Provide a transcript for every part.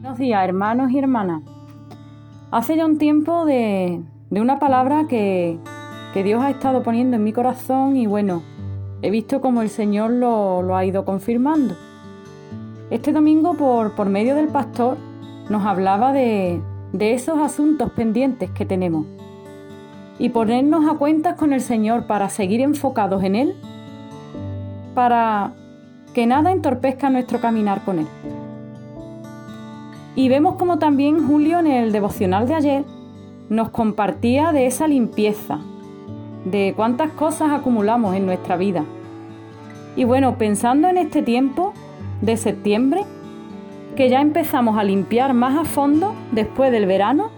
Buenos días, hermanos y hermanas. Hace ya un tiempo de, una palabra que, Dios ha estado poniendo en mi corazón y bueno, he visto como el Señor lo, ha ido confirmando. Este domingo, por, medio del pastor, nos hablaba de, de esos asuntos pendientes que tenemos y ponernos a cuentas con el Señor para seguir enfocados en Él, para que nada entorpezca nuestro caminar con Él. Y vemos como también Julio en el devocional de ayer nos compartía de esa limpieza, de cuántas cosas acumulamos en nuestra vida. Y bueno, pensando en este tiempo de septiembre, que ya empezamos a limpiar más a fondo después del verano.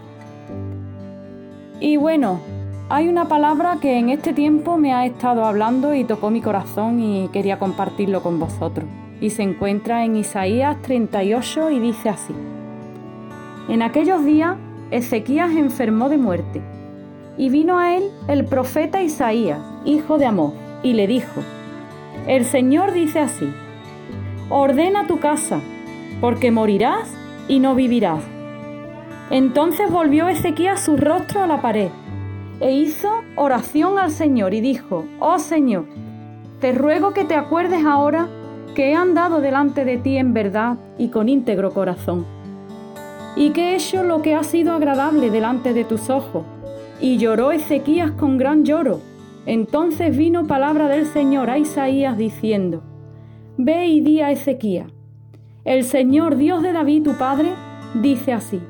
Y bueno, hay una palabra que en este tiempo me ha estado hablando y tocó mi corazón y quería compartirlo con vosotros. Y se encuentra en Isaías 38 y dice así. En aquellos días Ezequías enfermó de muerte, y vino a él el profeta Isaías, hijo de Amós, y le dijo, El Señor dice así, ordena tu casa, porque morirás y no vivirás. Entonces volvió Ezequías su rostro a la pared, e hizo oración al Señor y dijo, Oh Señor, te ruego que te acuerdes ahora que he andado delante de ti en verdad y con íntegro corazón y que he hecho lo que ha sido agradable delante de tus ojos. Y lloró Ezequías con gran lloro. Entonces vino palabra del Señor a Isaías diciendo, Ve y di a Ezequías, el Señor Dios de David tu padre, dice así,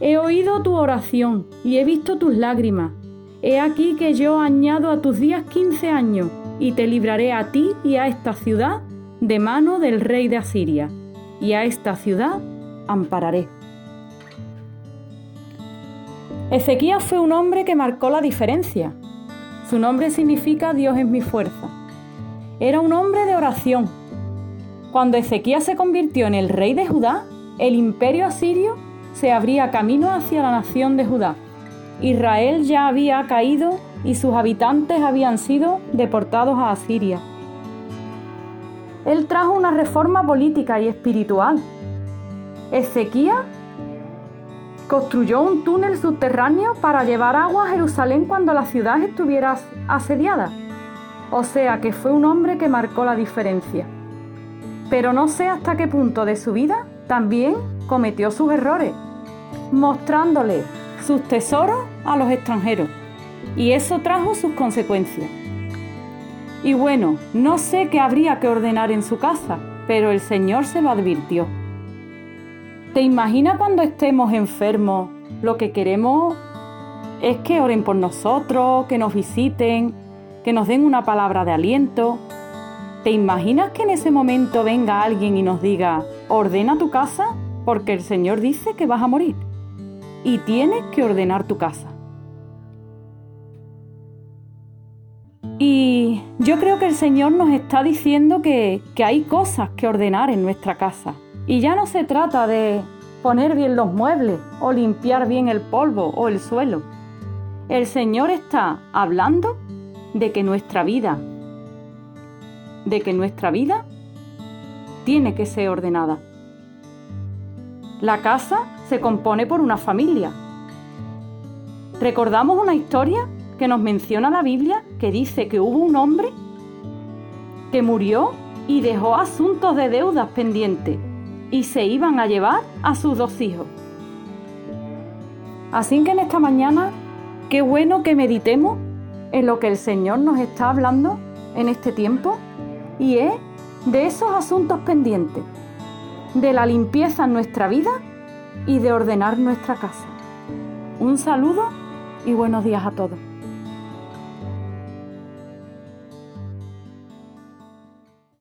He oído tu oración y he visto tus lágrimas. He aquí que yo añado a tus días quince años y te libraré a ti y a esta ciudad de mano del rey de Asiria, y a esta ciudad ampararé. Ezequías fue un hombre que marcó la diferencia. Su nombre significa Dios es mi fuerza. Era un hombre de oración. Cuando Ezequías se convirtió en el rey de Judá, el imperio asirio se abría camino hacia la nación de Judá. Israel ya había caído y sus habitantes habían sido deportados a Asiria. Él trajo una reforma política y espiritual. Ezequías construyó un túnel subterráneo para llevar agua a Jerusalén cuando la ciudad estuviera asediada. O sea que fue un hombre que marcó la diferencia. Pero no sé hasta qué punto de su vida también cometió sus errores, mostrándole sus tesoros a los extranjeros. Y eso trajo sus consecuencias. Y bueno, no sé qué habría que ordenar en su casa, pero el Señor se lo advirtió. ¿Te imaginas cuando estemos enfermos? Lo que queremos es que oren por nosotros, que nos visiten, que nos den una palabra de aliento. ¿Te imaginas que en ese momento venga alguien y nos diga, ordena tu casa porque el Señor dice que vas a morir y tienes que ordenar tu casa? Y yo creo que el Señor nos está diciendo que, que hay cosas que ordenar en nuestra casa. Y ya no se trata de poner bien los muebles o limpiar bien el polvo o el suelo. El Señor está hablando de que nuestra vida, de que nuestra vida tiene que ser ordenada. La casa se compone por una familia. Recordamos una historia que nos menciona la Biblia que dice que hubo un hombre que murió y dejó asuntos de deudas pendientes y se iban a llevar a sus dos hijos. Así que en esta mañana, qué bueno que meditemos en lo que el Señor nos está hablando en este tiempo y es de esos asuntos pendientes, de la limpieza en nuestra vida y de ordenar nuestra casa. Un saludo y buenos días a todos.